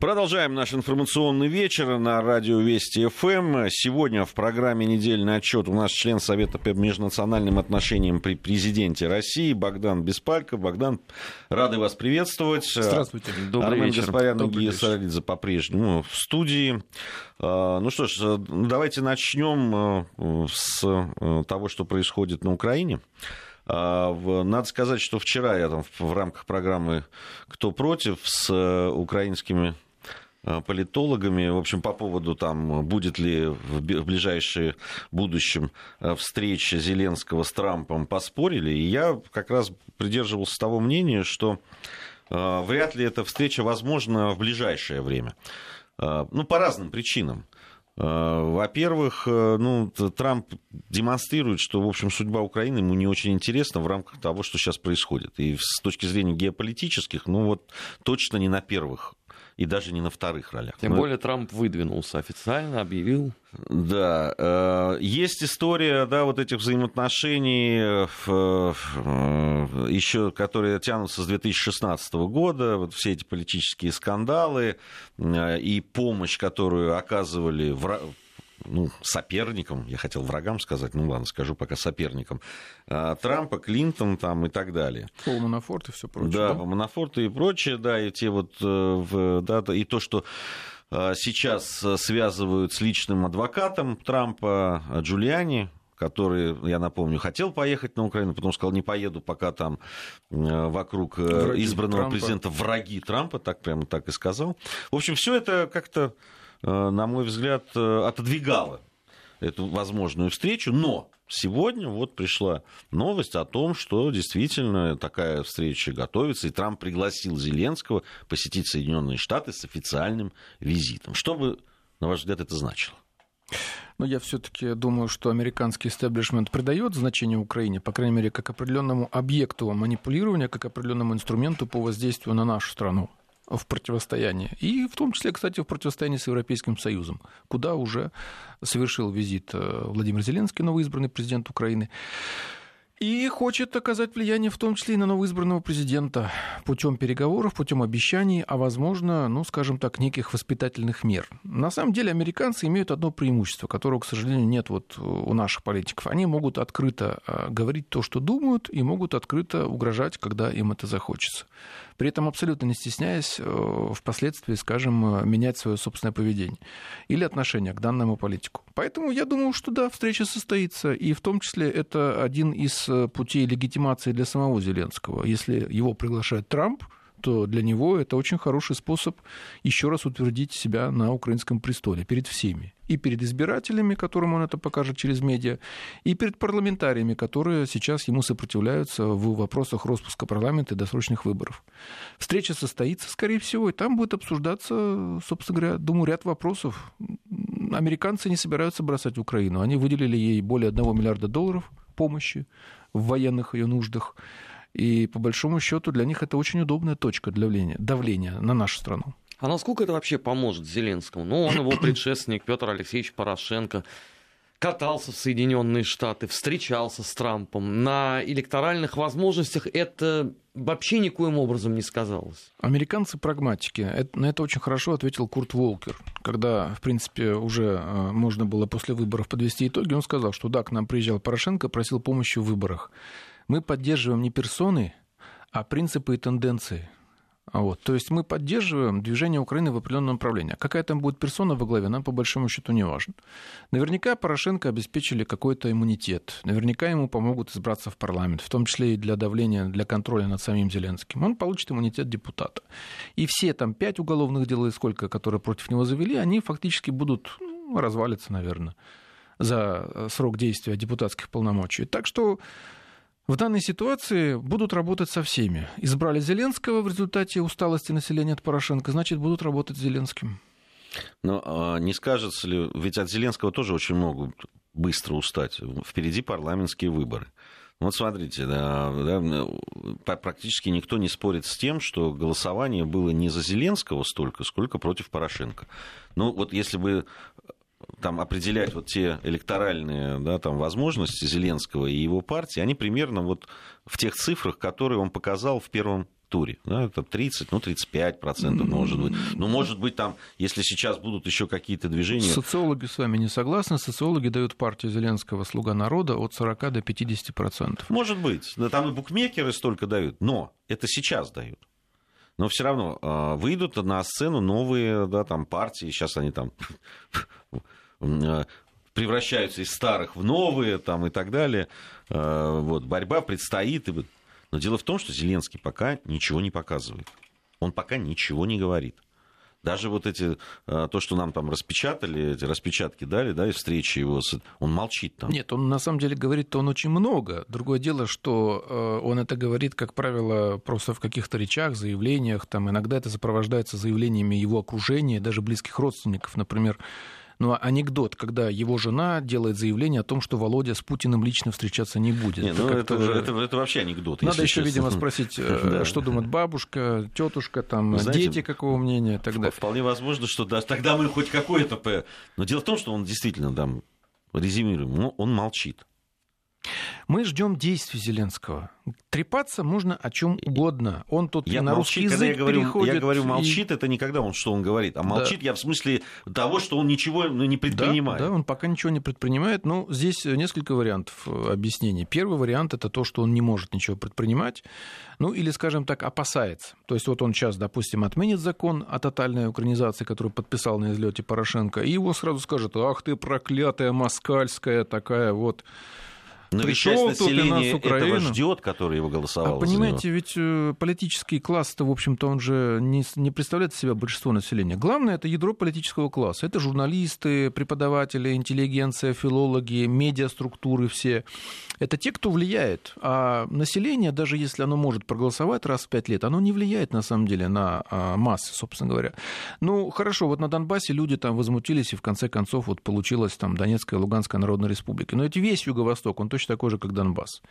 Продолжаем наш информационный вечер на радио Вести ФМ. Сегодня в программе «Недельный отчет» у нас член Совета по межнациональным отношениям при президенте России Богдан Беспальков. Богдан, рады вас приветствовать. Здравствуйте. Добрый Армен вечер. Гаспарян и Гия Саралидзе по-прежнему в студии. А, ну что ж, давайте начнем э, с э, того, что происходит на Украине. А, надо сказать, что вчера я там в рамках программы «Кто против» с э, украинскими Э, политологами, в общем, по поводу там, будет ли в ближайшее будущем э, встреча Зеленского с Трампом, поспорили, и я как раз придерживался того мнения, что э, вряд ли эта встреча возможна в ближайшее время. Ну, по разным причинам. Во-первых, ну, Трамп демонстрирует, что, в общем, судьба Украины ему не очень интересна в рамках того, что сейчас происходит. И с точки зрения геополитических, ну вот точно не на первых и даже не на вторых ролях. Тем Но... более Трамп выдвинулся официально, объявил. Да, э, есть история, да, вот этих взаимоотношений, э, еще, которые тянутся с 2016 года, вот все эти политические скандалы э, и помощь, которую оказывали ну, соперникам, я хотел врагам сказать, ну ладно, скажу пока соперникам, а, Трампа, Клинтон там и так далее. Пол Манафорт и все прочее. Да, да? Манафорт и прочее, да, и те вот, э, да, и то, что а, сейчас связывают с личным адвокатом Трампа Джулиани, который, я напомню, хотел поехать на Украину, потом сказал, не поеду, пока там э, вокруг э, враги избранного Трампа. президента враги Трампа, так прямо так и сказал. В общем, все это как-то Э, на мой взгляд, э, отодвигало эту возможную встречу, но сегодня вот пришла новость о том, что действительно такая встреча готовится, и Трамп пригласил Зеленского посетить Соединенные Штаты с официальным визитом. Что бы, на ваш взгляд, это значило? Но я все-таки думаю, что американский истеблишмент придает значение Украине, по крайней мере, как определенному объекту манипулирования, как определенному инструменту по воздействию на нашу страну в противостоянии. И в том числе, кстати, в противостоянии с Европейским Союзом, куда уже совершил визит э, Владимир Зеленский, новоизбранный президент Украины. И хочет оказать влияние в том числе и на новоизбранного президента путем переговоров, путем обещаний, а возможно, ну, скажем так, неких воспитательных мер. На самом деле американцы имеют одно преимущество, которого, к сожалению, нет вот у наших политиков. Они могут открыто э, говорить то, что думают, и могут открыто угрожать, когда им это захочется при этом абсолютно не стесняясь э, впоследствии, скажем, э, менять свое собственное поведение или отношение к данному политику. Поэтому я думаю, что да, встреча состоится, и в том числе это один из э, путей легитимации для самого Зеленского. Если его приглашает Трамп, то для него это очень хороший способ еще раз утвердить себя на украинском престоле перед всеми. И перед избирателями, которым он это покажет через медиа, и перед парламентариями, которые сейчас ему сопротивляются в вопросах распуска парламента и досрочных выборов. Встреча состоится, скорее всего, и там будет обсуждаться, собственно говоря, думаю, ряд вопросов. Американцы не собираются бросать Украину. Они выделили ей более 1 миллиарда долларов помощи в военных ее нуждах. И по большому счету для них это очень удобная точка давления, давления на нашу страну. А насколько это вообще поможет Зеленскому? Ну, он его предшественник Петр Алексеевич Порошенко катался в Соединенные Штаты, встречался с Трампом. На электоральных возможностях это вообще никоим образом не сказалось. Американцы прагматики. Это, на это очень хорошо ответил Курт Волкер. Когда, в принципе, уже э, можно было после выборов подвести итоги, он сказал, что да, к нам приезжал Порошенко, просил помощи в выборах. Мы поддерживаем не персоны, а принципы и тенденции. Вот. То есть мы поддерживаем движение Украины в определенном направлении. А какая там будет персона во главе, нам по большому счету не важно. Наверняка Порошенко обеспечили какой-то иммунитет. Наверняка ему помогут избраться в парламент, в том числе и для давления, для контроля над самим Зеленским. Он получит иммунитет депутата. И все там пять уголовных дел и сколько, которые против него завели, они фактически будут ну, развалиться, наверное, за срок действия депутатских полномочий. Так что в данной ситуации будут работать со всеми. Избрали Зеленского в результате усталости населения от Порошенко, значит, будут работать с Зеленским. Но а не скажется ли, ведь от Зеленского тоже очень могут быстро устать. Впереди парламентские выборы. Вот смотрите, да, да, практически никто не спорит с тем, что голосование было не за Зеленского столько, сколько против Порошенко. Ну, вот если бы там, определять вот те электоральные да, там, возможности Зеленского и его партии, они примерно вот в тех цифрах, которые он показал в первом туре. Да, это 30, ну, 35 процентов, может быть. Ну, может быть, там, если сейчас будут еще какие-то движения... Социологи с вами не согласны. Социологи дают партию Зеленского «Слуга народа» от 40 до 50 процентов. Может быть. Да, там и букмекеры столько дают. Но это сейчас дают. Но все равно э, выйдут на сцену новые да, там, партии. Сейчас они там э, превращаются из старых в новые там, и так далее. Э, вот, борьба предстоит. Но дело в том, что Зеленский пока ничего не показывает. Он пока ничего не говорит. Даже вот эти, э, то, что нам там распечатали, эти распечатки дали, да, и встречи его, он молчит там. Нет, он на самом деле говорит-то он очень много. Другое дело, что э, он это говорит, как правило, просто в каких-то речах, заявлениях, там иногда это сопровождается заявлениями его окружения, даже близких родственников, например, ну, а анекдот, когда его жена делает заявление о том, что Володя с Путиным лично встречаться не будет. Не, ну, это, это, это, это вообще анекдот. Надо еще, честно. видимо, спросить, э, что думает бабушка, тетушка, там, Знаете, дети какого мнения и так далее. Вполне возможно, что да, тогда мы хоть какое-то... Но дело в том, что он действительно, там, резюмируем, он молчит. Мы ждем действий Зеленского. Трепаться можно о чем угодно. Он тут я на молчит, русский язык я говорю, переходит. Я говорю, молчит, и... это не когда он что он говорит, а молчит да. я в смысле того, что он ничего ну, не предпринимает. Да, да, он пока ничего не предпринимает. Но ну, здесь несколько вариантов э, объяснений. Первый вариант это то, что он не может ничего предпринимать, ну или, скажем так, опасается. То есть вот он сейчас, допустим, отменит закон о тотальной украинизации, который подписал на излете Порошенко, и его сразу скажет, ах ты проклятая москальская такая вот но пришел тут и нас Украину. этого ждет, который его голосовал. А понимаете, ведь э, политический класс-то, в общем-то, он же не, не представляет себя большинство населения. Главное, это ядро политического класса. Это журналисты, преподаватели, интеллигенция, филологи, медиаструктуры все. Это те, кто влияет. А население, даже если оно может проголосовать раз в пять лет, оно не влияет, на самом деле, на а, массы, собственно говоря. Ну, хорошо, вот на Донбассе люди там возмутились, и в конце концов вот получилась там Донецкая и Луганская Народная Республика. Но это весь Юго-Восток, он точно такой же, как Донбасс.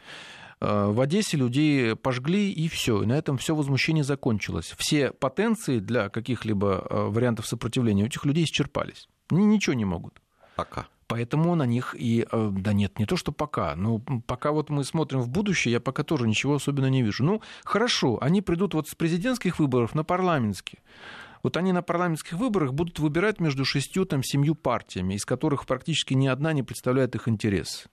Э, в Одессе людей пожгли, и все. И на этом все возмущение закончилось. Все потенции для каких-либо э, вариантов сопротивления у этих людей исчерпались. Они ничего не могут. Пока. Поэтому на них и... Э, да нет, не то, что пока. Но пока вот мы смотрим в будущее, я пока тоже ничего особенно не вижу. Ну, хорошо, они придут вот с президентских выборов на парламентские. Вот они на парламентских выборах будут выбирать между шестью, там, семью партиями, из которых практически ни одна не представляет их интерес.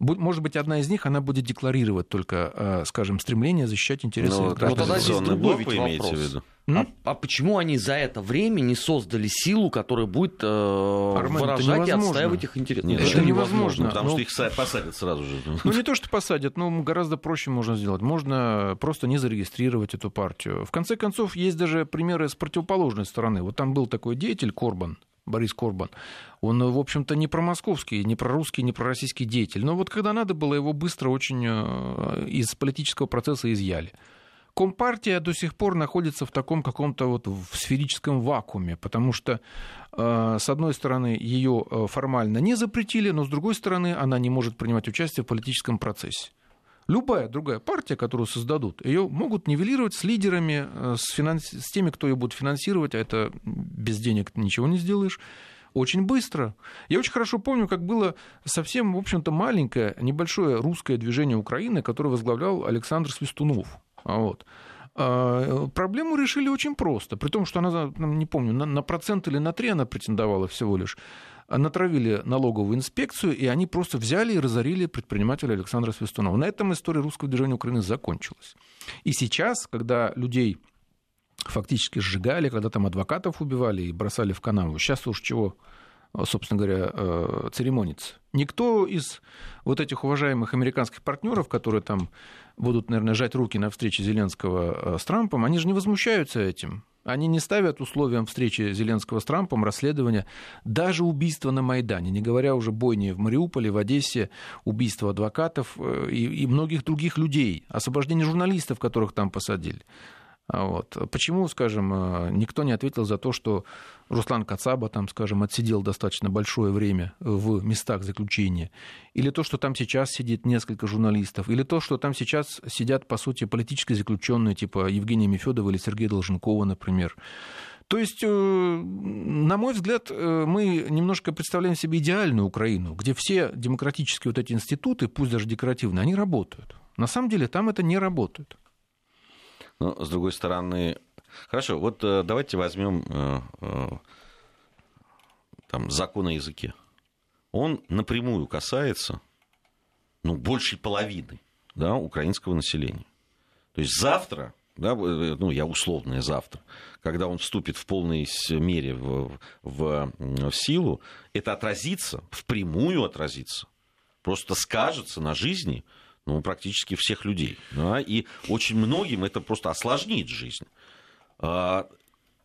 Может быть, одна из них, она будет декларировать только, э, скажем, стремление защищать интересы ну, граждан. Но тогда здесь другой ведь вопрос. В виду? А, а почему они за это время не создали силу, которая будет э, Армен, выражать и отстаивать их интересы? Нет, это невозможно. Потому ну, что их посадят сразу же. Ну, не то, что посадят, но гораздо проще можно сделать. Можно просто не зарегистрировать эту партию. В конце концов, есть даже примеры с противоположной стороны. Вот там был такой деятель Корбан, Борис Корбан, он, в общем-то, не про московский, не про русский, не про российский деятель. Но вот когда надо было, его быстро очень э, из политического процесса изъяли. Компартия до сих пор находится в таком каком-то вот в сферическом вакууме, потому что, э, с одной стороны, ее э, формально не запретили, но с другой стороны, она не может принимать участие в политическом процессе. Любая другая партия, которую создадут, ее могут нивелировать с лидерами, э, с, финанс... с теми, кто ее будет финансировать, а это без денег ничего не сделаешь очень быстро. Я очень хорошо помню, как было совсем, в общем-то, маленькое, небольшое русское движение Украины, которое возглавлял Александр Свистунов. Вот. А, проблему решили очень просто, при том, что она, не помню, на, процент или на три она претендовала всего лишь натравили налоговую инспекцию, и они просто взяли и разорили предпринимателя Александра Свистунова. На этом история русского движения Украины закончилась. И сейчас, когда людей фактически сжигали, когда там адвокатов убивали и бросали в канаву, сейчас уж чего собственно говоря, э, церемониться. Никто из вот этих уважаемых американских партнеров, которые там будут, наверное, жать руки на встрече Зеленского э, с Трампом, они же не возмущаются этим. Они не ставят условиям встречи Зеленского с Трампом расследования даже убийства на Майдане, не говоря уже бойни в Мариуполе, в Одессе, убийства адвокатов э, и, и многих других людей, освобождение журналистов, которых там посадили. А вот. Почему, скажем, э, никто не ответил за то, что Руслан Кацаба там, скажем, отсидел достаточно большое время в местах заключения? Или то, что там сейчас сидит несколько журналистов? Или то, что там сейчас сидят, по сути, политические заключенные, типа Евгения Мефедова или Сергея Долженкова, например? То есть, э, на мой взгляд, э, мы немножко представляем себе идеальную Украину, где все демократические вот эти институты, пусть даже декоративные, они работают. На самом деле там это не работает. Но, с другой стороны, хорошо, вот давайте возьмем там, закон о языке. Он напрямую касается ну, большей половины да, украинского населения. То есть завтра, да, ну, я условное завтра, когда он вступит в полной мере в, в, в силу, это отразится, впрямую отразится, просто скажется на жизни ну, практически всех людей. Да, и очень многим это просто осложнит жизнь. А,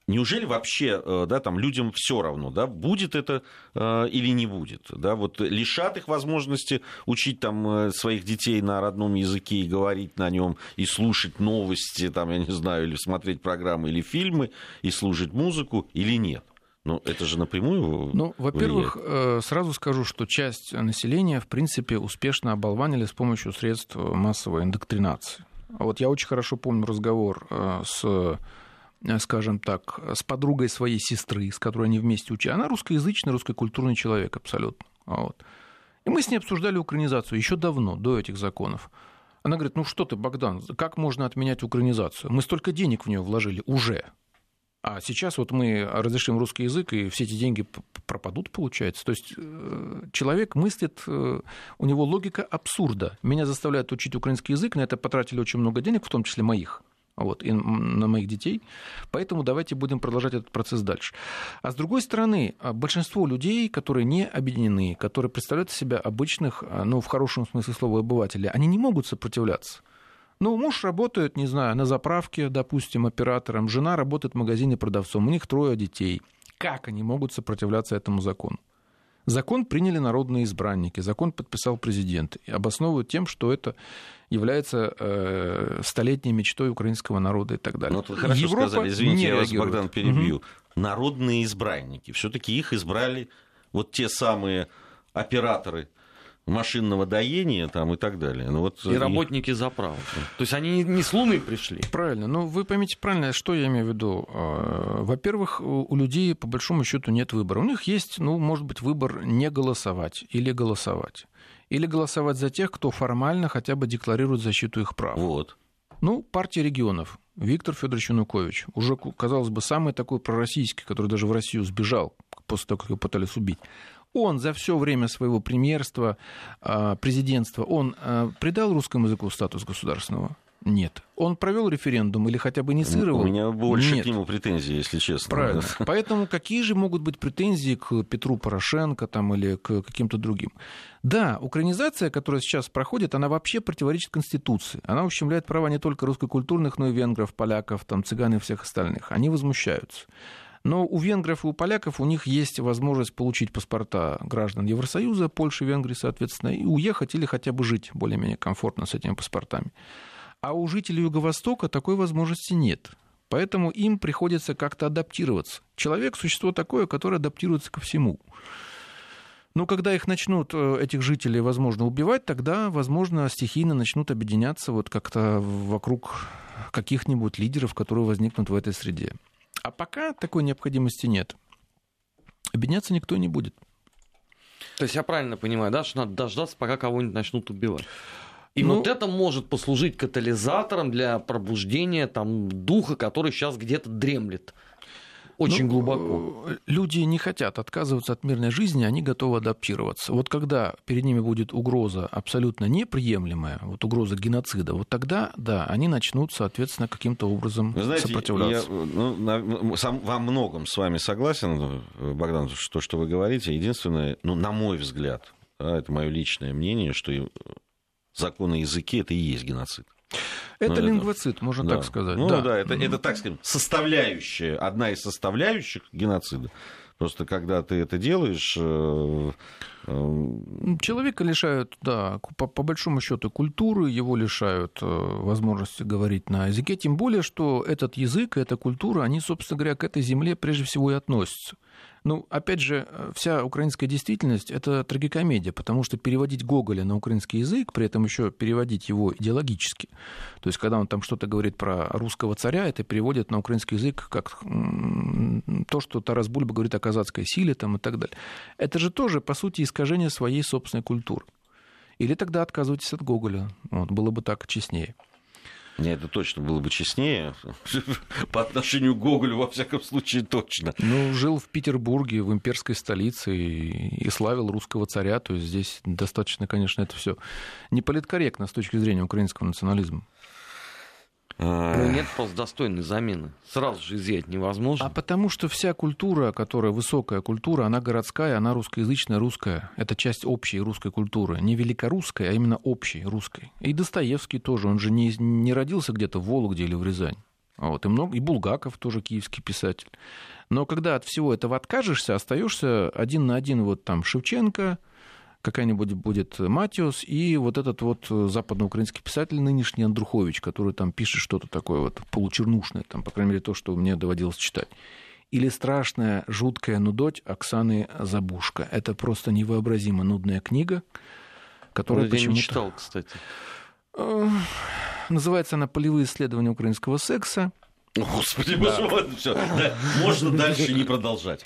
Неужели вообще э, да, там, людям все равно, да, будет это э, или не будет? Да, вот лишат их возможности учить там, э, своих детей на родном языке и говорить на нем, и слушать новости, там, я не знаю, или смотреть программы или фильмы, и слушать музыку, или нет? Ну, это же напрямую Ну, во-первых, влияет. сразу скажу, что часть населения, в принципе, успешно оболванили с помощью средств массовой индоктринации. Вот я очень хорошо помню разговор с Э, скажем так, с подругой своей сестры, с которой они вместе учили. Она русскоязычный, русскокультурный человек абсолютно. Вот. И мы с ней обсуждали украинизацию еще давно, до этих законов. Она говорит, ну что ты, Богдан, как можно отменять украинизацию? Мы столько денег в нее вложили уже. А сейчас вот мы разрешим русский язык, и все эти деньги пропадут, получается. То есть э, человек мыслит, э, у него логика абсурда. Меня заставляют учить украинский язык, на это потратили очень много денег, в том числе моих вот, и на моих детей. Поэтому давайте будем продолжать этот процесс дальше. А с другой стороны, а, большинство людей, которые не объединены, которые представляют себя обычных, а, ну, в хорошем смысле слова, обывателей, они не могут сопротивляться. Ну, муж работает, не знаю, на заправке, допустим, оператором, жена работает в магазине продавцом, у них трое детей. Как они могут сопротивляться этому закону? Закон приняли народные избранники, закон подписал президент. И обосновывают тем, что это является э, столетней мечтой украинского народа и так далее. Ну, вот вы хорошо Европа сказали, извините, я вас, Богдан, перебью. Угу. Народные избранники. Все-таки их избрали вот те самые операторы машинного доения там, и так далее. Ну, вот и работники заправки. То есть они не с Луны пришли. Правильно. Ну, вы поймите правильно, что я имею в виду. А, во-первых, у людей, по большому счету, нет выбора. У них есть, ну, может быть, выбор не голосовать или голосовать. Или голосовать за тех, кто формально хотя бы декларирует защиту их прав. Вот. Ну, партия регионов. Виктор Федорович Янукович. Уже, казалось бы, самый такой пророссийский, который даже в Россию сбежал после того, как его пытались убить он за все время своего премьерства, а, президентства, он а, придал русскому языку статус государственного? Нет. Он провел референдум или хотя бы инициировал? У меня больше Нет. к нему претензий, если честно. Правильно. Поэтому какие же могут быть претензии к Петру Порошенко там, или к каким-то другим? Да, украинизация, которая сейчас проходит, она вообще противоречит Конституции. Она ущемляет права не только русскокультурных, но и венгров, поляков, там, цыган и всех остальных. Они возмущаются. Но у венгров и у поляков у них есть возможность получить паспорта граждан Евросоюза, Польши, Венгрии, соответственно, и уехать или хотя бы жить более-менее комфортно с этими паспортами. А у жителей Юго-Востока такой возможности нет. Поэтому им приходится как-то адаптироваться. Человек – существо такое, которое адаптируется ко всему. Но когда их начнут, э, этих жителей, возможно, убивать, тогда, возможно, стихийно начнут объединяться вот как-то вокруг каких-нибудь лидеров, которые возникнут в этой среде. А пока такой необходимости нет. Объединяться никто не будет. То есть я правильно понимаю, да, что надо дождаться, пока кого-нибудь начнут убивать? И ну, вот это может послужить катализатором для пробуждения там, духа, который сейчас где-то дремлет очень ну, глубоко. Э, люди не хотят отказываться от мирной жизни, они готовы адаптироваться. Вот когда перед ними будет угроза абсолютно неприемлемая, вот угроза геноцида, вот тогда, да, они начнут, соответственно, каким-то образом Вы знаете, сопротивляться. Я ну, на, сам, во многом с вами согласен, Богдан, что, что вы говорите. Единственное, ну, на мой взгляд, да, это мое личное мнение, что закон о языке это и есть геноцид. Это ну, лингвоцид, это... можно да. так сказать. Ну да, да это, это, так сказать, составляющая, одна из составляющих геноцида. Просто когда ты это делаешь... Э, э, Человека лишают, да, по, по большому счету культуры, его лишают э, возможности говорить на языке, тем более, что этот язык, эта культура, они, собственно говоря, к этой земле прежде всего и относятся. Ну, опять же, вся украинская действительность – это трагикомедия, потому что переводить Гоголя на украинский язык, при этом еще переводить его идеологически, то есть когда он там что-то говорит про русского царя, это переводит на украинский язык как то, что Тарас Бульба говорит о казацкой силе там, и так далее. Это же тоже, по сути, искажение своей собственной культуры. Или тогда отказывайтесь от Гоголя. Вот, было бы так честнее. Нет, это точно было бы честнее. По отношению к Гоголю, во всяком случае, точно. Ну, жил в Петербурге, в имперской столице, и, и славил русского царя. То есть здесь достаточно, конечно, это все не политкорректно с точки зрения украинского национализма. Ну, нет просто достойной замены. Сразу же изъять невозможно. А потому что вся культура, которая высокая культура, она городская, она русскоязычная, русская. Это часть общей русской культуры. Не великорусской, а именно общей русской. И Достоевский тоже, он же не, не родился где-то в Вологде или в Рязань. Вот, и, много, и Булгаков тоже киевский писатель. Но когда от всего этого откажешься, остаешься один на один вот там Шевченко, какая-нибудь будет Матиус и вот этот вот западноукраинский писатель нынешний Андрухович, который там пишет что-то такое вот получернушное, там, по крайней мере, то, что мне доводилось читать. Или страшная, жуткая нудоть Оксаны Забушка. Это просто невообразимо нудная книга, почему-то... Я не читал, кстати. Называется она «Полевые исследования украинского секса». Господи, да. боже все, да, можно дальше не продолжать.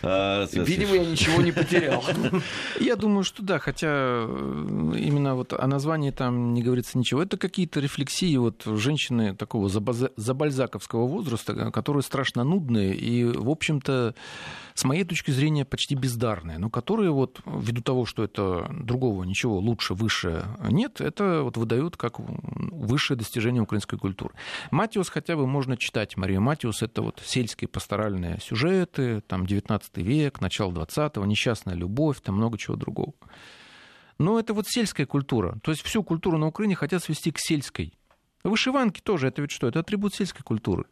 А, Видимо, я ничего не потерял. Я думаю, что да, хотя э, именно вот о названии там не говорится ничего. Это какие-то рефлексии вот женщины такого забальзаковского возраста, которые страшно нудные и, в общем-то, с моей точки зрения, почти бездарные, но которые вот ввиду того, что это другого ничего лучше, выше нет, это вот выдают как высшее достижение украинской культуры. Матиус хотя бы можно читать. Мария Матиус — это вот сельские пасторальные сюжеты, там 19 век, начало 20-го, несчастная любовь, там много чего другого. Но это вот сельская культура. То есть всю культуру на Украине хотят свести к сельской. Вышиванки тоже, это ведь что? Это атрибут сельской культуры.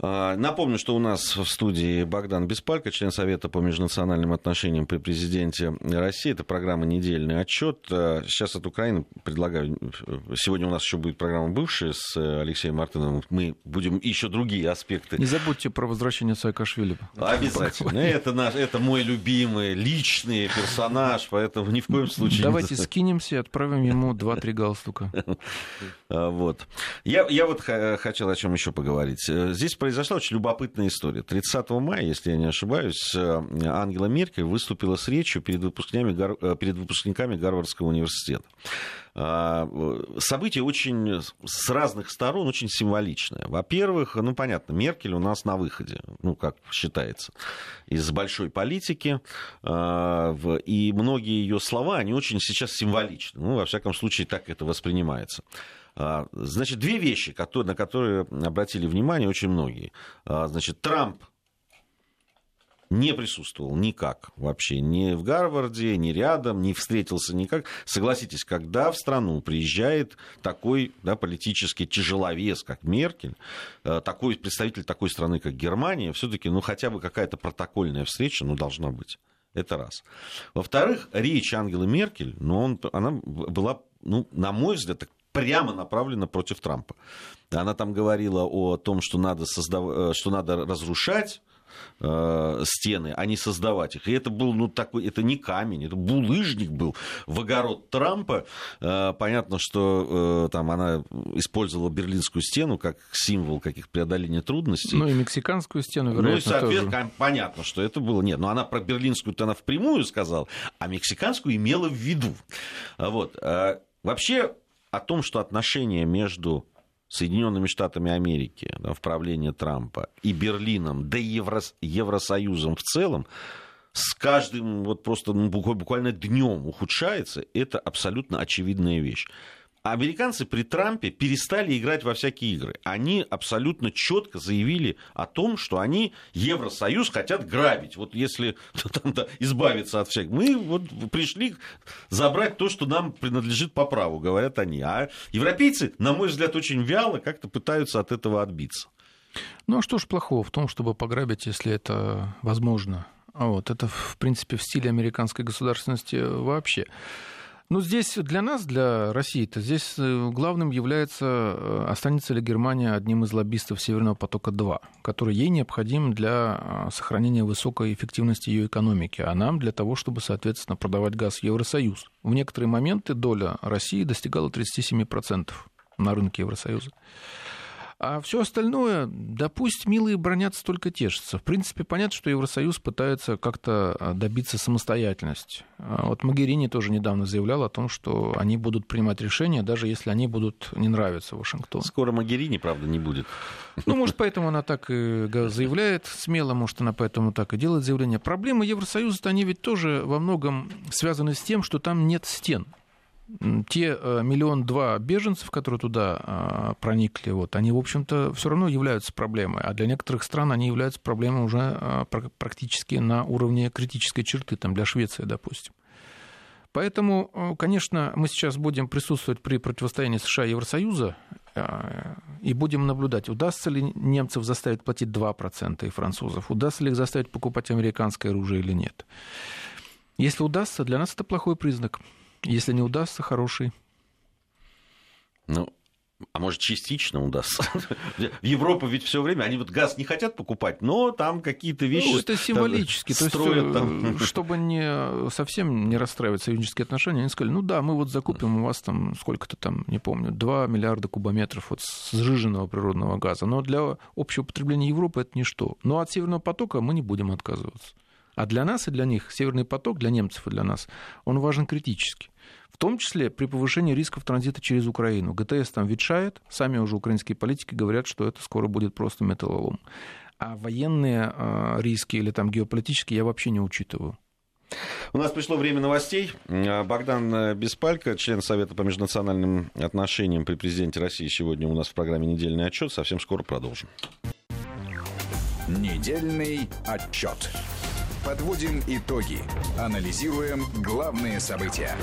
А, напомню, что у нас в студии Богдан Беспалько, член Совета по межнациональным отношениям при президенте России. Это программа «Недельный отчет». А, сейчас от Украины предлагаю... Сегодня у нас еще будет программа «Бывшая» с Алексеем Мартыновым. Мы будем еще другие аспекты. Не забудьте про возвращение Саакашвили. Обязательно. Это, наш, это мой любимый личный персонаж, поэтому ни в коем случае... Давайте не... скинемся и отправим ему 2-3 галстука. А, вот. Я, я вот хотел о чем еще поговорить. Здесь произошла очень любопытная история. 30 мая, если я не ошибаюсь, э, Ангела Меркель выступила с речью перед выпускниками, э, перед выпускниками Гарвардского университета. А, событие очень с разных сторон очень символичное. Во-первых, ну понятно, Меркель у нас на выходе, ну как считается, из большой политики, а, и многие ее слова, они очень сейчас символичны. Ну, во всяком случае, так это воспринимается. А, значит, две вещи, на которые обратили внимание очень многие. А, значит, Трамп не присутствовал никак вообще, ни в Гарварде, ни рядом, не встретился никак. Согласитесь, когда в страну приезжает такой да, политический тяжеловес, как Меркель, а, такой представитель такой страны, как Германия, все-таки ну, хотя бы какая-то протокольная встреча ну, должна быть. Это раз. Во-вторых, речь Ангелы Меркель, ну, он, она была, ну, на мой взгляд, прямо направлена против Трампа. Она там говорила о том, что надо, создав... Э, что надо разрушать э, стены, а не создавать их. И это был, ну, такой, это не камень, это булыжник был в огород Трампа. Э, понятно, что э, там она использовала Берлинскую стену как символ каких преодоления трудностей. Ну, и мексиканскую стену, вероятно, Ну, и, соответственно, тоже. понятно, что это было... Нет, но она про Берлинскую-то она впрямую сказала, а мексиканскую имела в виду. Вот. Э, вообще, о том, что отношения между Соединенными Штатами Америки да, в правлении Трампа и Берлином, да и Еврос, Евросоюзом в целом, с каждым вот просто ну, буквально днем ухудшается, это абсолютно очевидная вещь. Американцы при Трампе перестали играть во всякие игры. Они абсолютно четко заявили о том, что они Евросоюз хотят грабить. Вот если там, да, избавиться от всех. Мы вот пришли забрать то, что нам принадлежит по праву, говорят они. А европейцы, на мой взгляд, очень вяло как-то пытаются от этого отбиться. Ну а что ж плохого в том, чтобы пограбить, если это возможно? А вот это, в принципе, в стиле американской государственности вообще. Ну, здесь для нас, для России-то, здесь э, главным является, э, останется ли Германия одним из лоббистов Северного потока-2, который ей необходим для э, сохранения высокой эффективности ее экономики, а нам для того, чтобы, соответственно, продавать газ в Евросоюз. В некоторые моменты доля России достигала 37% на рынке Евросоюза. А все остальное, да пусть милые бронятся, только тешатся. В принципе, понятно, что Евросоюз пытается как-то а, добиться самостоятельности. А вот Магерини тоже недавно заявлял о том, что они будут принимать решения, даже если они будут не нравиться Вашингтону. Скоро Магерини, правда, не будет. Ну, может, поэтому она так и заявляет смело, может, она поэтому так и делает заявление. Проблемы Евросоюза, они ведь тоже во многом связаны с тем, что там нет стен те э, миллион два беженцев, которые туда а, проникли, вот, они, в общем-то, все равно являются проблемой. А для некоторых стран они являются проблемой уже а, практически на уровне критической черты, там, для Швеции, допустим. Поэтому, э, конечно, мы сейчас будем присутствовать при противостоянии США и Евросоюза а, и будем наблюдать, удастся ли немцев заставить платить 2% и французов, удастся ли их заставить покупать американское оружие или нет. Если удастся, для нас это плохой признак. Если не удастся, хороший. Ну, а может, частично удастся. В Европу ведь все время, они вот газ не хотят покупать, но там какие-то ну, вещи ну, это символически. Там, то есть, там. чтобы не, совсем не расстраивать союзнические отношения, они сказали, ну да, мы вот закупим у вас там сколько-то там, не помню, 2 миллиарда кубометров вот сжиженного природного газа, но для общего потребления Европы это ничто. Но от Северного потока мы не будем отказываться. А для нас и для них Северный поток, для немцев и для нас, он важен критически. В том числе при повышении рисков транзита через Украину. ГТС там ветшает, сами уже украинские политики говорят, что это скоро будет просто металлолом. А военные э, риски или там геополитические я вообще не учитываю. У нас пришло время новостей. Богдан Беспалько, член Совета по межнациональным отношениям при президенте России, сегодня у нас в программе «Недельный отчет». Совсем скоро продолжим. Недельный отчет. Подводим итоги. Анализируем главные события.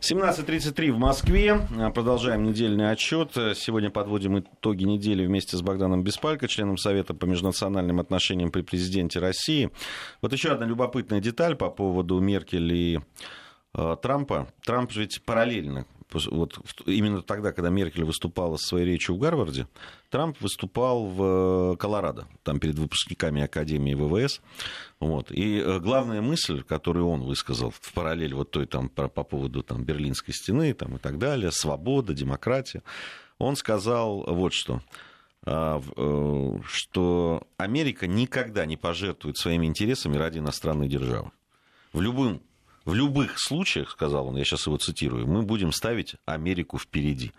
17.33 в Москве. Продолжаем недельный отчет. Сегодня подводим итоги недели вместе с Богданом Беспалько, членом Совета по межнациональным отношениям при президенте России. Вот еще одна любопытная деталь по поводу Меркель и э, Трампа. Трамп ведь параллельно вот именно тогда, когда Меркель выступала со своей речью в Гарварде, Трамп выступал в э, Колорадо, там перед выпускниками Академии ВВС. Вот. И э, главная мысль, которую он высказал в параллель вот той там по, по поводу там, Берлинской стены там, и так далее, свобода, демократия, он сказал вот что а, э, что Америка никогда не пожертвует своими интересами ради иностранной державы. В любом в любых случаях, сказал он, я сейчас его цитирую, мы будем ставить Америку впереди.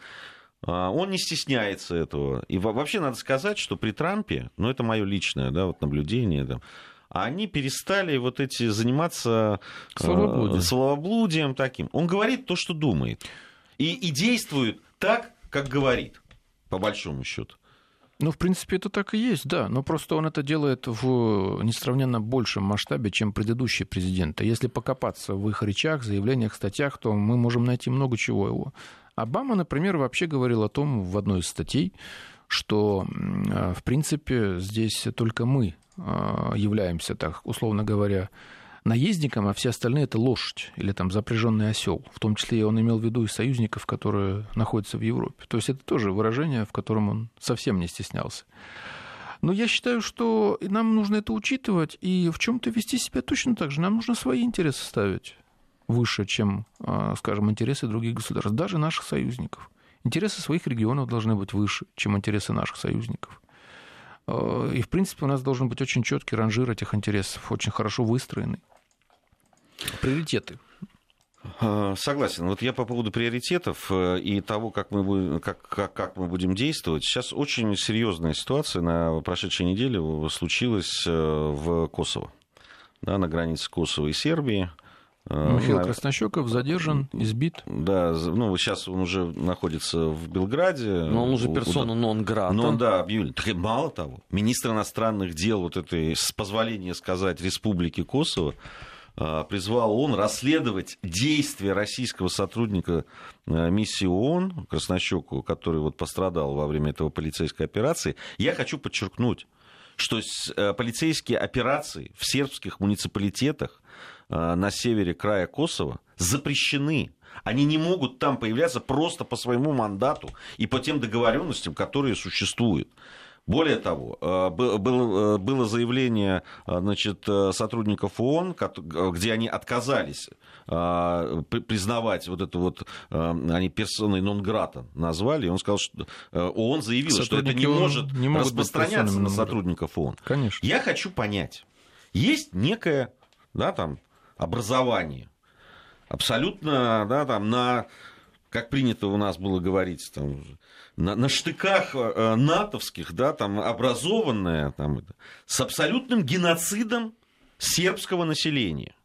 А, он не стесняется этого. И вообще надо сказать, что при Трампе, ну это мое личное да, вот наблюдение, да, они перестали вот эти заниматься э, словоблудием. словоблудием таким. Он говорит то, что думает. И, и действует так, как говорит, по большому счету. Ну, в принципе, это так и есть, да. Но просто он это делает в несравненно большем масштабе, чем предыдущие президенты. Если покопаться в их речах, заявлениях, статьях, то мы можем найти много чего его. Обама, например, вообще говорил о том в одной из статей, что, в принципе, здесь только мы а, являемся, так условно говоря, наездником, а все остальные это лошадь или там запряженный осел. В том числе он имел в виду и союзников, которые находятся в Европе. То есть это тоже выражение, в котором он совсем не стеснялся. Но я считаю, что нам нужно это учитывать и в чем-то вести себя точно так же. Нам нужно свои интересы ставить выше, чем, а, скажем, интересы других государств, даже наших союзников. Интересы своих регионов должны быть выше, чем интересы наших союзников. А, и, в принципе, у нас должен быть очень четкий ранжир этих интересов, очень хорошо выстроенный. Приоритеты. А, согласен. Вот я по поводу приоритетов э, и того, как мы, будем, как, как, как мы будем действовать. Сейчас очень серьезная ситуация на прошедшей неделе случилась э, в Косово. Да, на границе Косово и Сербии. Э, Михаил на... Краснощеков задержан, избит. Да, ну сейчас он уже находится в Белграде. Но он уже персона нон грата. Ну да, объявили. Так, мало того, министр иностранных дел вот этой, с позволения сказать, Республики Косово, призвал он расследовать действия российского сотрудника а, миссии ООН, Краснощеку, который вот пострадал во время этого полицейской операции. Я хочу подчеркнуть, что э, полицейские операции в сербских муниципалитетах на севере края Косово запрещены. Они не могут там появляться просто по своему мандату и по тем договоренностям, которые существуют. Более того, э, было заявление значит, сотрудников ООН, где они отказались признавать вот это вот, они персоной нон-грата назвали, и он сказал, что ООН заявил, что это не может не распространяться на сотрудников ООН. Конечно. Я хочу понять, есть некое да, там, образование, абсолютно да, там, на как принято у нас было говорить, там, на, на штыках э, натовских, да, там, образованная, там, с абсолютным геноцидом сербского населения.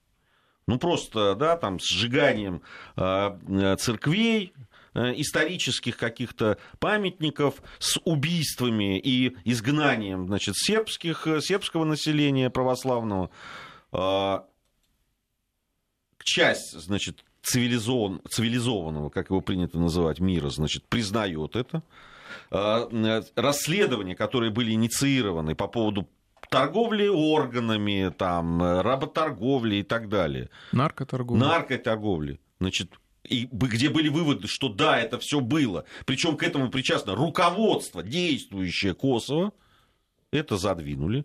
Ну, просто, да, там, сжиганием э, церквей, э, исторических каких-то памятников, с убийствами и изгнанием, значит, сербских, э, сербского населения православного. Э, часть, значит, цивилизован, цивилизованного, как его принято называть, мира, значит, признает это. А, э, расследования, которые были инициированы по поводу торговли органами, там, работорговли и так далее. Наркоторговли. Наркоторговли. Значит, и где были выводы, что да, это все было. Причем к этому причастно руководство, действующее Косово. Это задвинули.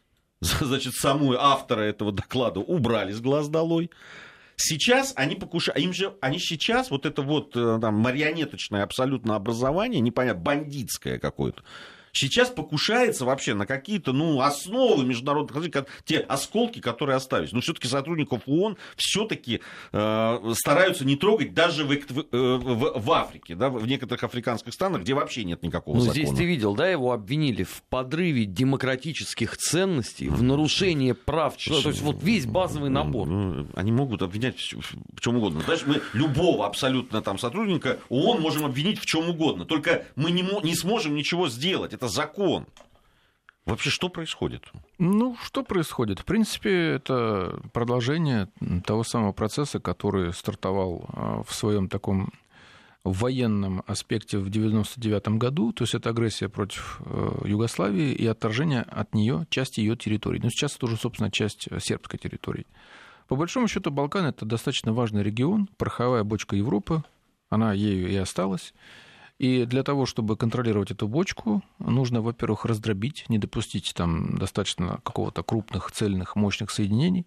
Значит, саму автора этого доклада убрали с глаз долой. Сейчас они покушают, им же, они сейчас вот это вот э, там, марионеточное абсолютно образование, непонятно, бандитское какое-то, сейчас покушается вообще на какие-то ну, основы международных отношений, те осколки, которые остались. Но все-таки сотрудников ООН все-таки э, стараются не трогать даже в, в, в, в Африке, да, в некоторых африканских странах, где вообще нет никакого ну, закона. Здесь ты видел, да, его обвинили в подрыве демократических ценностей, в нарушении прав человека. То есть вот весь базовый набор. Ну, они могут обвинять в, в чем угодно. Знаешь, мы любого абсолютно там сотрудника ООН можем обвинить в чем угодно. Только мы не, не сможем ничего сделать это закон. Вообще что происходит? Ну, что происходит? В принципе, это продолжение того самого процесса, который стартовал а, в своем таком военном аспекте в 1999 году, то есть это агрессия против э, Югославии и отторжение от нее части ее территории. Но сейчас это уже, собственно, часть сербской территории. По большому счету, Балкан это достаточно важный регион, пороховая бочка Европы, она ею и осталась. И для того, чтобы контролировать эту бочку, нужно, во-первых, раздробить, не допустить там достаточно какого-то крупных, цельных, мощных соединений.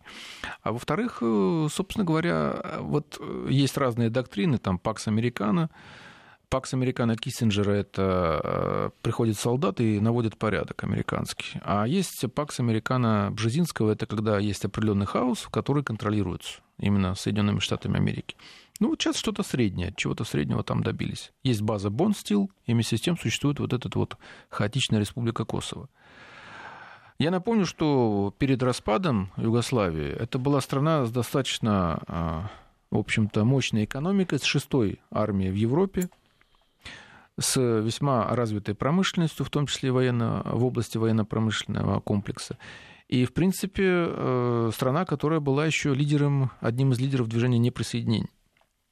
А во-вторых, э, собственно говоря, вот есть разные доктрины, там Пакс Американо, Пакс Американо Киссинджера – это э, приходит солдат и наводит порядок американский. А есть Пакс Американо Бжезинского – это когда есть определенный хаос, который контролируется именно Соединенными Штатами Америки. Ну, вот сейчас что-то среднее, чего-то среднего там добились. Есть база Бонстил, и вместе с тем существует вот эта вот хаотичная республика Косово. Я напомню, что перед распадом Югославии это была страна с достаточно, а, в общем-то, мощной экономикой, с шестой армией в Европе, с весьма развитой промышленностью, в том числе военно, в области военно-промышленного комплекса. И, в принципе, э, страна, которая была еще лидером, одним из лидеров движения неприсоединения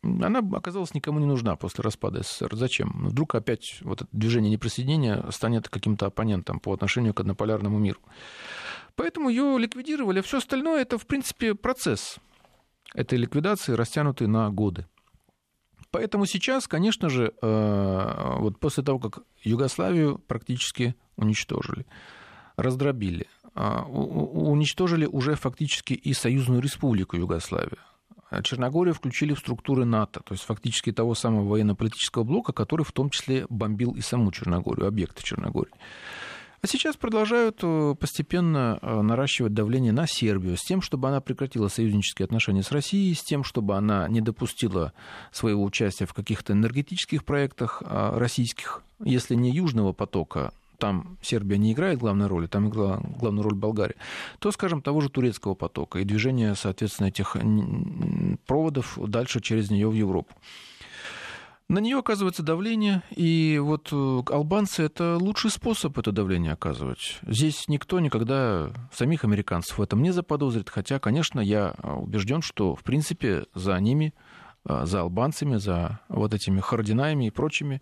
она оказалась никому не нужна после распада СССР. Зачем? Вдруг опять вот это движение неприсоединения станет каким-то оппонентом по отношению к однополярному миру. Поэтому ее ликвидировали, все остальное это, в принципе, процесс этой ликвидации, растянутый на годы. Поэтому сейчас, конечно же, э, вот после того, как Югославию практически уничтожили, раздробили, э, уничтожили уже фактически и союзную республику Югославию. Черногорию включили в структуры НАТО, то есть фактически того самого военно-политического блока, который в том числе бомбил и саму Черногорию, объекты Черногории. А сейчас продолжают э, постепенно э, наращивать давление на Сербию с тем, чтобы она прекратила союзнические отношения с Россией, с тем, чтобы она не допустила своего участия в каких-то энергетических проектах а, российских, если не Южного потока, там Сербия не играет главной роли, там играла главную роль Болгария, то, скажем, того же турецкого потока и движение, соответственно, этих проводов дальше через нее в Европу. На нее оказывается давление, и вот э, албанцы это лучший способ это давление оказывать. Здесь никто никогда самих американцев в этом не заподозрит, хотя, конечно, я убежден, что, в принципе, за ними, э, за албанцами, за вот этими хардинаями и прочими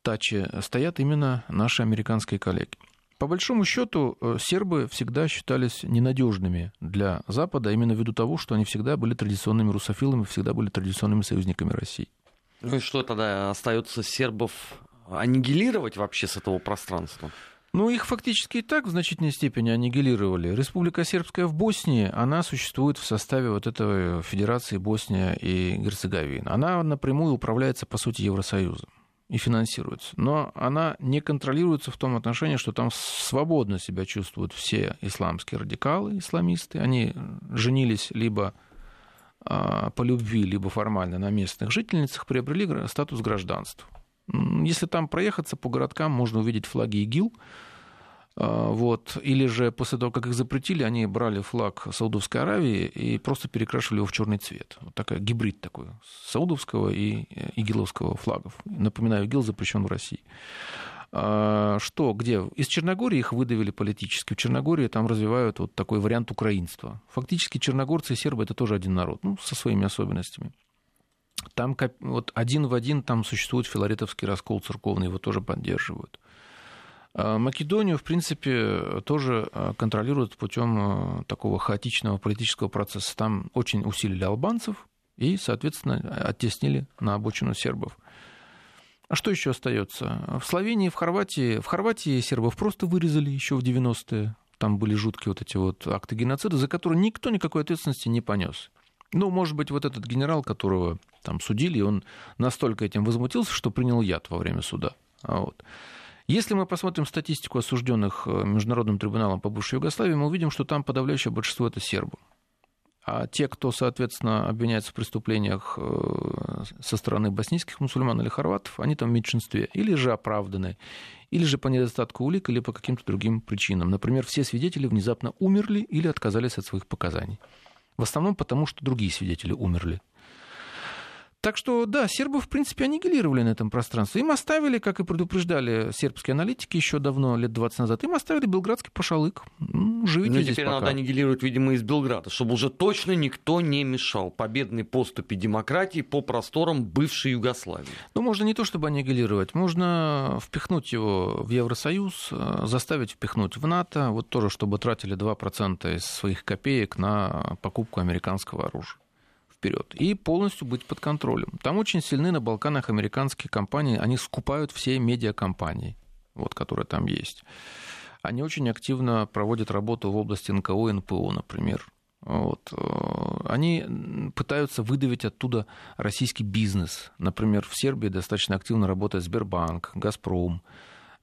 Тачи стоят именно наши американские коллеги. По большому счету, э, сербы всегда считались ненадежными для Запада, именно ввиду того, что они всегда были традиционными русофилами, всегда были традиционными союзниками России. Ну и что тогда остается сербов аннигилировать вообще с этого пространства? Ну, их фактически и так в значительной степени аннигилировали. Республика Сербская в Боснии, она существует в составе вот этой Федерации Босния и Герцеговина. Она напрямую управляется, по сути, Евросоюзом и финансируется. Но она не контролируется в том отношении, что там свободно себя чувствуют все исламские радикалы, исламисты. Они женились либо по любви, либо формально на местных жительницах, приобрели статус гражданства. Если там проехаться по городкам, можно увидеть флаги ИГИЛ. А, вот. Или же после того, как их запретили, они брали флаг Саудовской Аравии и просто перекрашивали его в черный цвет. Вот такой гибрид такой саудовского и э, игиловского флагов. Напоминаю, ИГИЛ запрещен в России. А, что, где? Из Черногории их выдавили политически. В Черногории там развивают вот такой вариант украинства. Фактически черногорцы и сербы это тоже один народ, ну, со своими особенностями. Там вот один в один там существует филаретовский раскол церковный, его тоже поддерживают. А Македонию, в принципе, тоже а, контролируют путем такого хаотичного политического процесса. Там очень усилили албанцев и, соответственно, оттеснили на обочину сербов. А что еще остается? В Словении, в Хорватии, в Хорватии сербов просто вырезали еще в 90-е. Там были жуткие вот эти вот акты геноцида, за которые никто никакой ответственности не понес. Ну, может быть, вот этот генерал, которого там судили, он настолько этим возмутился, что принял яд во время суда. А вот. Если мы посмотрим статистику осужденных э, Международным трибуналом по бывшей Югославии, мы увидим, что там подавляющее большинство это сербы. А те, кто, соответственно, обвиняется в преступлениях э, со стороны боснийских мусульман или хорватов, они там в меньшинстве. Или же оправданы, или же по недостатку улик, или по каким-то другим причинам. Например, все свидетели внезапно умерли или отказались от своих показаний. В основном потому, что другие свидетели умерли. Так что, да, сербов, в принципе, аннигилировали на этом пространстве. Им оставили, как и предупреждали сербские аналитики еще давно, лет 20 назад, им оставили белградский пошалык. Живите ну, здесь теперь пока. надо аннигилировать, видимо, из Белграда, чтобы уже точно никто не мешал победной поступе демократии по просторам бывшей Югославии. Ну, можно не то чтобы аннигилировать, можно впихнуть его в Евросоюз, э, заставить впихнуть в НАТО, вот тоже, чтобы тратили 2% из своих копеек на покупку американского оружия вперед и полностью быть под контролем. Там очень сильны на Балканах американские компании, они скупают все медиакомпании, вот, которые там есть. Они очень активно проводят работу в области НКО и НПО, например. Вот. Они пытаются выдавить оттуда российский бизнес. Например, в Сербии достаточно активно работает Сбербанк, Газпром.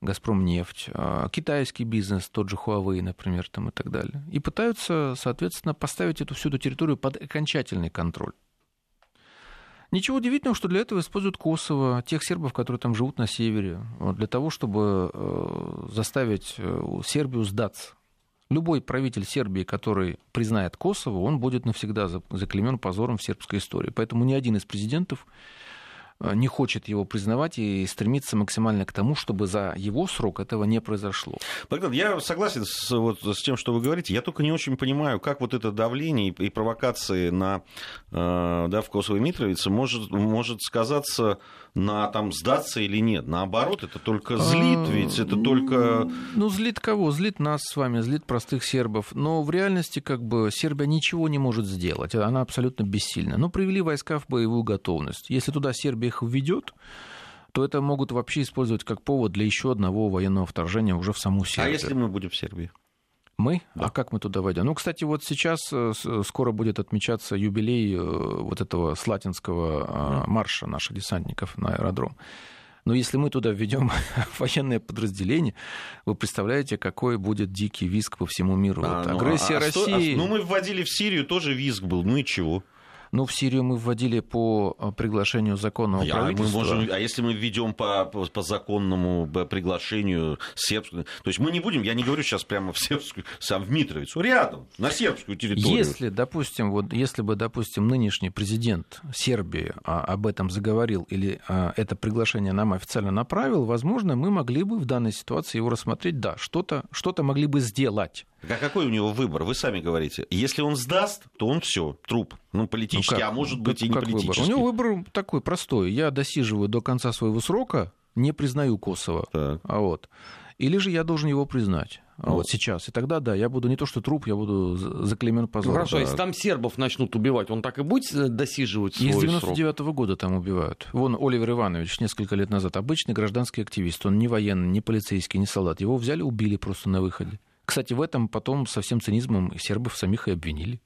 Газпромнефть, а, китайский бизнес, тот же Huawei, например, там и так далее. И пытаются, соответственно, поставить эту всю эту территорию под окончательный контроль. Ничего удивительного, что для этого используют Косово, тех сербов, которые там живут на севере, для того, чтобы э, заставить э, Сербию сдаться. Любой правитель Сербии, который признает Косово, он будет навсегда заклемен позором в сербской истории. Поэтому ни один из президентов не хочет его признавать и стремится максимально к тому, чтобы за его срок этого не произошло. Богдан, я согласен с, вот, с тем, что вы говорите. Я только не очень понимаю, как вот это давление и, и провокации на, э, да, в Косово и Митровице может, может сказаться на там сдаться или нет. Наоборот, это только злит, а, ведь это только... Ну, злит кого? Злит нас с вами, злит простых сербов. Но в реальности как бы Сербия ничего не может сделать. Она абсолютно бессильна. Но привели войска в боевую готовность. Если туда Сербия их введет, то это могут вообще использовать как повод для еще одного военного вторжения уже в саму а Сербию. А если мы будем в Сербии? Мы? Да. А как мы туда войдем? Ну, кстати, вот сейчас э, скоро будет отмечаться юбилей э, вот этого слатинского марша наших десантников на аэродром. Но если мы туда введем военное подразделение, вы представляете, какой будет дикий виск по всему миру. А, вот, ну, агрессия а, России. А, ну, мы вводили в Сирию, тоже виск был. Ну и чего? Ну, в Сирию мы вводили по э, приглашению законного а правительства. Мы можем, а если мы введем по, по, по законному приглашению сербскую... То есть мы не будем, я не говорю сейчас прямо в сербскую, сам в Митровицу, рядом, на сербскую территорию. Если, допустим, вот, если бы, допустим, нынешний президент Сербии а, об этом заговорил или а, это приглашение нам официально направил, возможно, мы могли бы в данной ситуации его рассмотреть, да, что-то что могли бы сделать. А какой у него выбор? Вы сами говорите. Если он сдаст, то он все, труп. Ну, политический, ну, а может быть как, и не политический. Выбор? У него выбор такой простой. Я досиживаю до конца своего срока, не признаю Косово. Так. А вот. Или же я должен его признать. ну, вот сейчас. И тогда, да, я буду не то что труп, я буду заклеймен позором. Ну, хорошо, да. если там сербов начнут убивать, он так и будет э, досиживать свой Из 99 -го года там убивают. Вон Оливер Иванович несколько лет назад, обычный гражданский активист, он не военный, не полицейский, не солдат. Его взяли, убили просто на выходе. Кстати, в этом потом со всем цинизмом сербов самих и обвинили.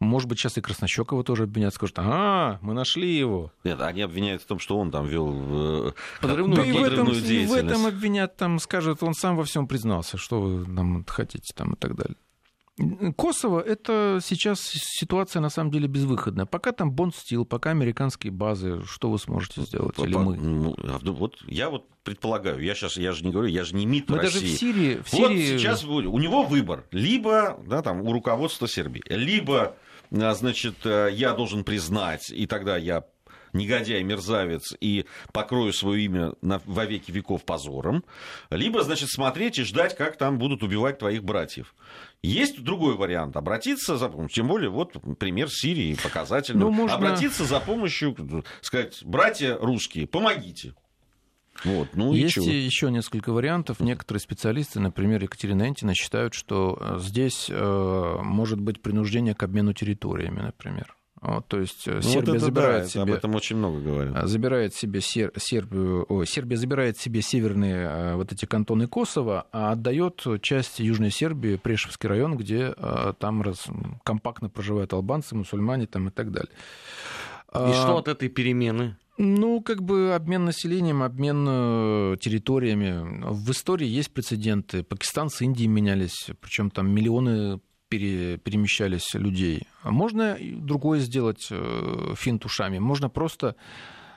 Может быть, сейчас и Краснощекова тоже обвинят, скажут, а, мы нашли его. Нет, они обвиняют в том, что он там вел э, подрывную, да и в этом, деятельность. В этом обвинят, там скажут, он сам во всем признался, что вы нам хотите там и так далее. Косово — это сейчас ситуация, на самом деле, безвыходная. Пока там бонд-стил, пока американские базы, что вы сможете сделать? Или мы? Ну, а вот я вот предполагаю, я сейчас, я же не говорю, я же не МИД мы России. даже в Сирии... В вот Сирии... сейчас у него выбор. Либо, да, там, у руководства Сербии, либо а, значит, э, я должен признать, и тогда я негодяй, мерзавец, и покрою свое имя на, во веки веков позором, либо, значит, смотреть и ждать, как там будут убивать твоих братьев. Есть другой вариант. Обратиться за помощью. Тем более, вот пример Сирии показательный. Ну, можно... Обратиться за помощью, сказать, братья русские, помогите. Вот, ну Есть и еще несколько вариантов. Некоторые специалисты, например, Екатерина Энтина, считают, что э, здесь э, может быть принуждение к обмену территориями, например. Вот, то есть э, ну, Сербия вот забирает да, себе... Об этом очень много говорят. Э, забирает себе Сер... Сербию... Ой, Сербия забирает себе северные вот эти кантоны Косово, а отдает часть Южной Сербии, Прешевский район, где там раз... компактно проживают албанцы, мусульмане там, и так далее. И а... что от этой перемены? Ну, как бы обмен населением, обмен э, территориями. В истории есть прецеденты. Пакистан с Индией менялись, причем там миллионы пере, перемещались людей. А можно другое сделать э, финт ушами. Можно просто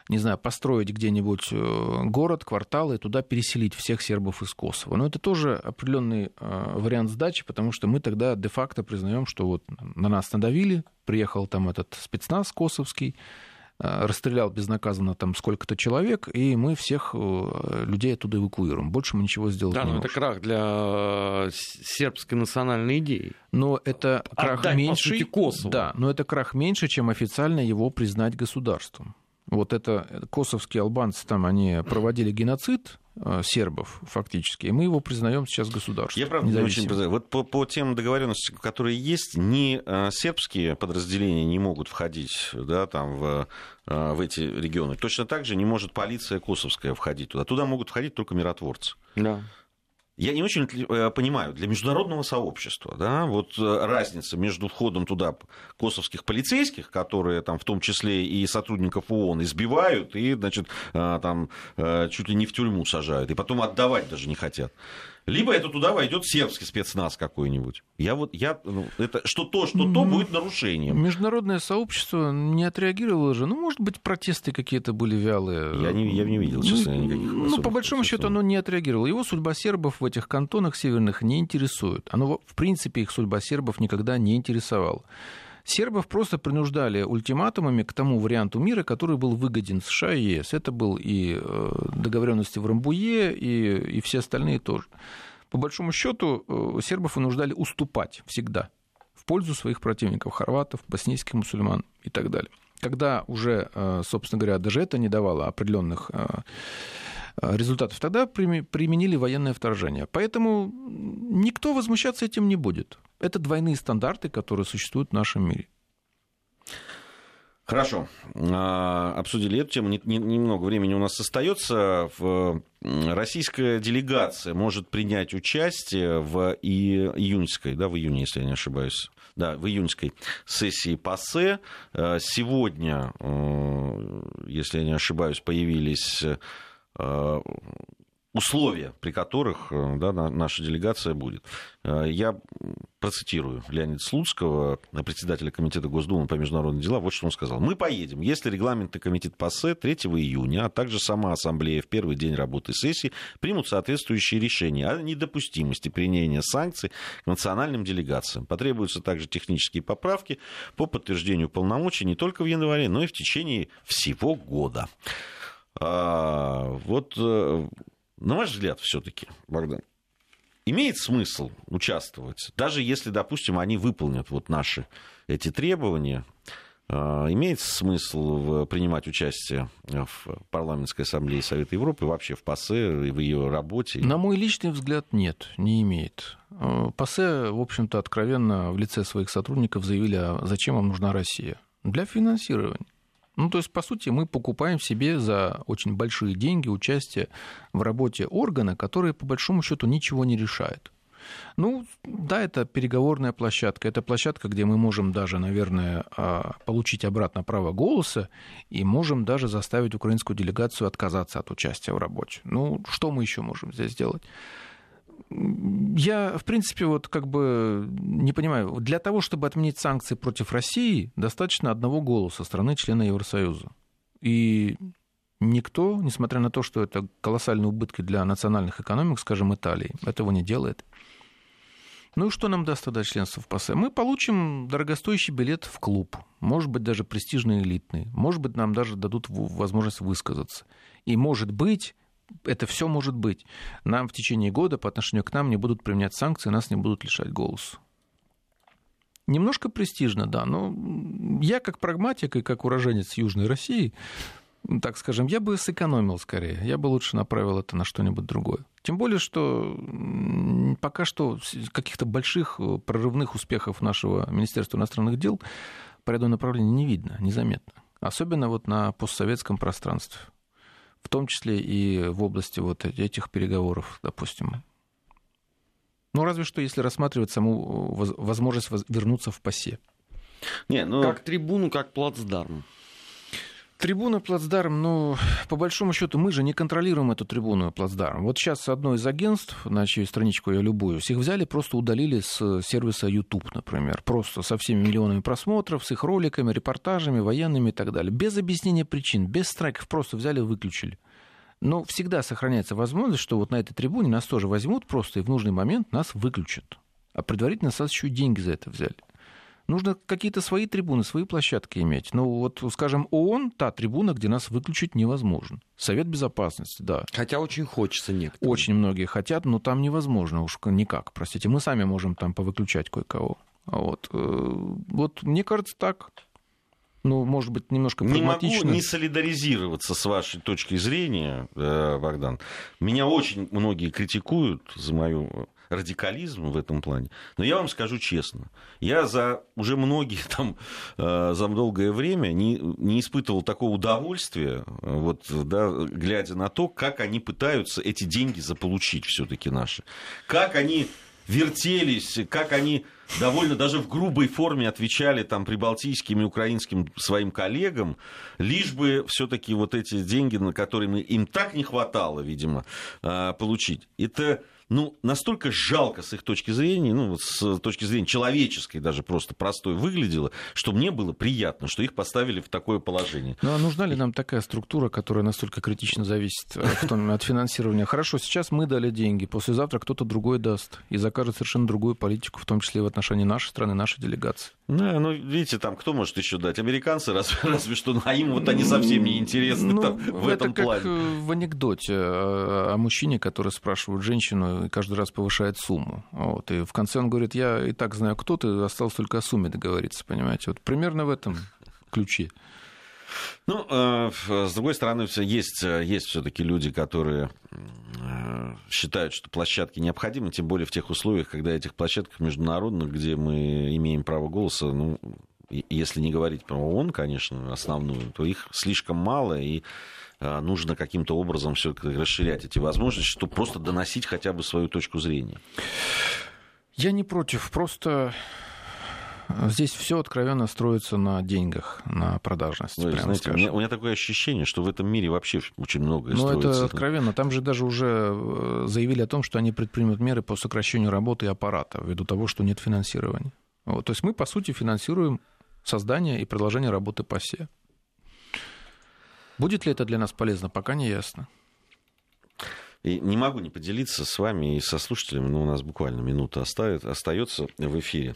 не знаю, построить где-нибудь э, город, квартал и туда переселить всех сербов из Косово. Но это тоже определенный вариант сдачи, потому что мы тогда де-факто признаем, что вот на нас надавили, приехал там этот спецназ косовский, Э, расстрелял безнаказанно там сколько-то человек, и мы всех э, людей оттуда эвакуируем. Больше мы ничего сделать да, не можем. Да, но это крах для сербской национальной идеи. Но это крах Отдать, меньше. Косово. Да, но это крах меньше, чем официально его признать государством. Вот это э, косовские албанцы там, они проводили геноцид, Э, сербов фактически. И мы его признаем сейчас государством. Я правда не очень признаю. Вот по, по тем договоренностям, которые есть, ни э, сербские подразделения не могут входить да, там, в, э, в эти регионы. Точно так же не может полиция косовская входить туда. Туда могут входить только миротворцы. Да я не очень э, понимаю, для международного сообщества, да, вот э, разница между входом туда косовских полицейских, которые там в том числе и сотрудников ООН избивают и, значит, э, там чуть ли не в тюрьму сажают, и потом отдавать даже не хотят либо это туда войдет сербский спецназ какой-нибудь. Я вот, я, ну, это что то, что то будет нарушением. Международное сообщество не отреагировало же. Ну, может быть, протесты какие-то были вялые. Я не, я не видел, честно, ну, никаких Ну, по большому счету, оно не отреагировало. Его судьба сербов в этих кантонах северных не интересует. Оно, в принципе, их судьба сербов никогда не интересовала. Сербов просто принуждали ультиматумами к тому варианту мира, который был выгоден США и ЕС. Это был и э, договоренности в Рамбуе, и, и все остальные тоже. По большому счету, э, сербов вынуждали уступать всегда в пользу своих противников, хорватов, боснийских мусульман и так далее. Когда уже, э, собственно говоря, даже это не давало определенных результатов, тогда применили военное вторжение. Поэтому никто возмущаться этим не будет. Это двойные стандарты, которые существуют в нашем мире. Хорошо. А, обсудили эту тему. Немного времени у нас остается. Российская делегация может принять участие в июньской, да, в июне, если я не ошибаюсь, да, в июньской сессии ПАСЕ. А, сегодня, э, если я не ошибаюсь, появились э, условия, при которых э, да, наша делегация будет. Э, я процитирую Леонида Слуцкого, председателя Комитета Госдумы по международным делам, вот что он сказал. «Мы поедем, если регламентный комитет ПАСЕ 3 июня, а также сама Ассамблея в первый день работы сессии примут соответствующие решения о недопустимости применения санкций к национальным делегациям. Потребуются также технические поправки по подтверждению полномочий не только в январе, но и в течение всего года». А, вот э, на ваш взгляд, все-таки, Богдан, имеет смысл участвовать, даже если, допустим, они выполнят вот наши эти требования, А, имеет смысл принимать участие в парламентской ассамблее Совета Европы, вообще в ПАСЕ в ее работе? На мой личный взгляд, нет, не имеет. А, ПАСЕ, в общем-то, откровенно в лице своих сотрудников заявили, а зачем вам нужна Россия? Для финансирования. Ну, то есть, по сути, мы покупаем себе за очень большие деньги участие в работе органа, который, по большому счету, ничего не решает. Ну, да, это переговорная площадка. Это площадка, где мы можем даже, наверное, а, получить обратно право голоса и можем даже заставить украинскую делегацию отказаться от участия в работе. Ну, что мы еще можем здесь сделать? Я, в принципе, вот как бы не понимаю. Для того, чтобы отменить санкции против России, достаточно одного голоса страны члена Евросоюза. И никто, несмотря на то, что это колоссальные убытки для национальных экономик, скажем, Италии, этого не делает. Ну и что нам даст тогда членство в ПАСЕ? Мы получим дорогостоящий билет в клуб, может быть, даже престижный элитный, может быть, нам даже дадут возможность высказаться. И, может быть, это все может быть. Нам в течение года по отношению к нам не будут применять санкции, нас не будут лишать голоса. Немножко престижно, да, но я как прагматик и как уроженец Южной России так скажем, я бы сэкономил скорее. Я бы лучше направил это на что-нибудь другое. Тем более, что пока что каких-то больших э, прорывных успехов нашего Министерства иностранных дел по ряду направлений не видно, незаметно. Особенно вот на постсоветском пространстве. В том числе и в области вот этих переговоров, допустим. Ну, разве что если рассматривать саму э, возможность вернуться в ПАСЕ. Не, ну... Как трибуну, как плацдарм. Трибуна плацдарм, ну, по большому счету, мы же не контролируем эту трибуну плацдарм. Вот сейчас одно из агентств, на чью страничку я любуюсь, их взяли, просто удалили с сервиса YouTube, например. Просто со всеми миллионами просмотров, с их роликами, репортажами, военными и так далее. Без объяснения причин, без страйков, просто взяли и выключили. Но всегда сохраняется возможность, что вот на этой трибуне нас тоже возьмут просто и в нужный момент нас выключат. А предварительно нас еще деньги за это взяли. Нужно какие-то свои трибуны, свои площадки иметь. Ну, вот, скажем, ООН — та трибуна, где нас выключить невозможно. Совет Безопасности, да. Хотя очень хочется некоторым. Очень многие хотят, но там невозможно уж никак. Простите, мы сами можем там повыключать кое-кого. Вот. Э, вот мне кажется, так ну, может быть, немножко прагматично. Не могу не солидаризироваться с вашей точки зрения, э, Богдан. Меня очень многие критикуют за мою радикализм в этом плане. Но я вам скажу честно, я за уже многие там, э, за долгое время не, не испытывал такого удовольствия, вот, да, глядя на то, как они пытаются эти деньги заполучить все-таки наши. Как они вертелись, как они довольно даже в грубой форме отвечали там прибалтийским и украинским своим коллегам, лишь бы все-таки вот эти деньги, на которые им так не хватало, видимо, э, получить. Это ну, настолько жалко с их точки зрения, ну, с точки зрения человеческой даже просто простой выглядело, что мне было приятно, что их поставили в такое положение. Ну, а нужна ли нам такая структура, которая настолько критично зависит э, от финансирования? Хорошо, сейчас мы дали деньги, послезавтра кто-то другой даст и закажет совершенно другую политику, в том числе и в отношении нашей страны, нашей делегации. Да, ну, видите, там кто может еще дать? Американцы, разве, разве что, ну, а им вот они совсем не интересны ну, там, в это этом как плане. Э, в анекдоте о, о мужчине, который спрашивает женщину и каждый раз повышает сумму. Вот, и в конце он говорит, я и так знаю, кто ты, осталось только о сумме договориться, понимаете? Вот примерно в этом ключе. Ну, э, с другой стороны, есть, есть все-таки люди, которые э, считают, что площадки необходимы, тем более в тех условиях, когда этих площадках международных, где мы имеем право голоса, ну, если не говорить про ООН, конечно, основную, то их слишком мало, и э, нужно каким-то образом все расширять эти возможности, чтобы просто доносить хотя бы свою точку зрения. Я не против, просто Здесь все откровенно строится на деньгах, на продажности. Вы, знаете, у меня, у меня такое ощущение, что в этом мире вообще очень многое Но строится. Ну, это откровенно. Там же даже уже э, заявили о том, что они предпримут меры по сокращению работы и аппарата, ввиду того, что нет финансирования. Вот. То есть мы, по сути, финансируем создание и продолжение работы ПАСЕ. Будет ли это для нас полезно, пока не ясно. И не могу не поделиться с вами и со слушателями, но у нас буквально минута остается в эфире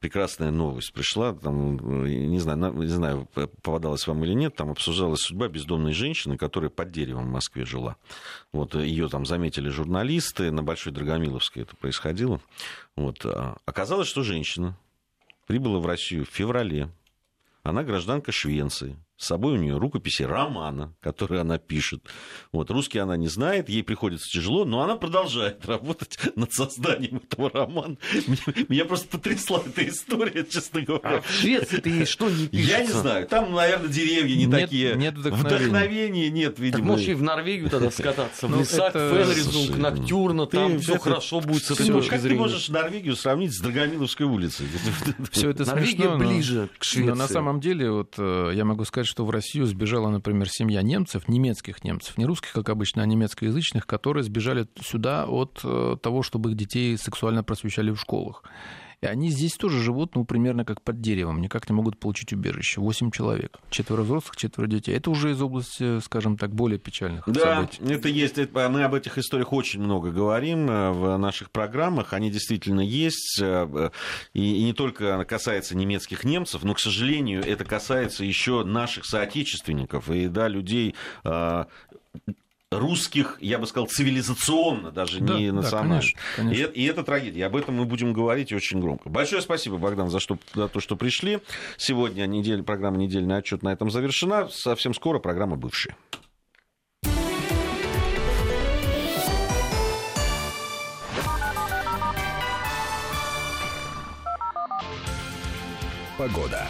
прекрасная новость пришла, там, не знаю, не знаю, попадалась вам или нет, там обсуждалась судьба бездомной женщины, которая под деревом в Москве жила. Вот ее там заметили журналисты, на Большой Драгомиловской это происходило. Вот. А оказалось, что женщина прибыла в Россию в феврале она гражданка Швеции. С собой у нее рукописи романа, который она пишет. Вот, русский она не знает, ей приходится тяжело, но она продолжает работать над созданием этого романа. Меня, меня просто потрясла эта история, честно говоря. А в Швеции-то ей что не пишется? Я не знаю, там, наверное, деревья не Нет- такие. нет вдохновения. Вдохновения нет, Так видимо. можешь и в Норвегию тогда скататься, в Ну, лесах, Фенризунг, ты там все хорошо будет с этой Ты, как ты можешь Норвегию сравнить с Драгомиловской улицей? Все это Норвегия смешно, но- ближе к Швеции. Но на самом деле, вот э, я могу сказать, что в Россию сбежала, например, семья немцев, немецких немцев, не русских, как обычно, а немецкоязычных, которые сбежали сюда от э, того, чтобы их детей сексуально просвещали в школах. И они здесь тоже живут, ну, примерно как под деревом, никак не могут получить убежище. Восемь человек. Четверо взрослых, четверо детей. Это уже из области, скажем так, более печальных Да, событий. это есть. Это- Мы об этих историях очень много говорим э, в наших программах. Они действительно есть. э, э, И и не только касается немецких немцев, но, к сожалению, это касается еще наших соотечественников и да, людей э, русских, я бы сказал, цивилизационно, даже Да, не да, национально. конечно, конечно. И, это- и это трагедия. Об этом мы будем говорить очень громко. Большое спасибо, Богдан, за, что, за то, что пришли. Сегодня неделя, программа «Недельный отчет» на этом завершена. Совсем скоро программа «Бывшие». Погода.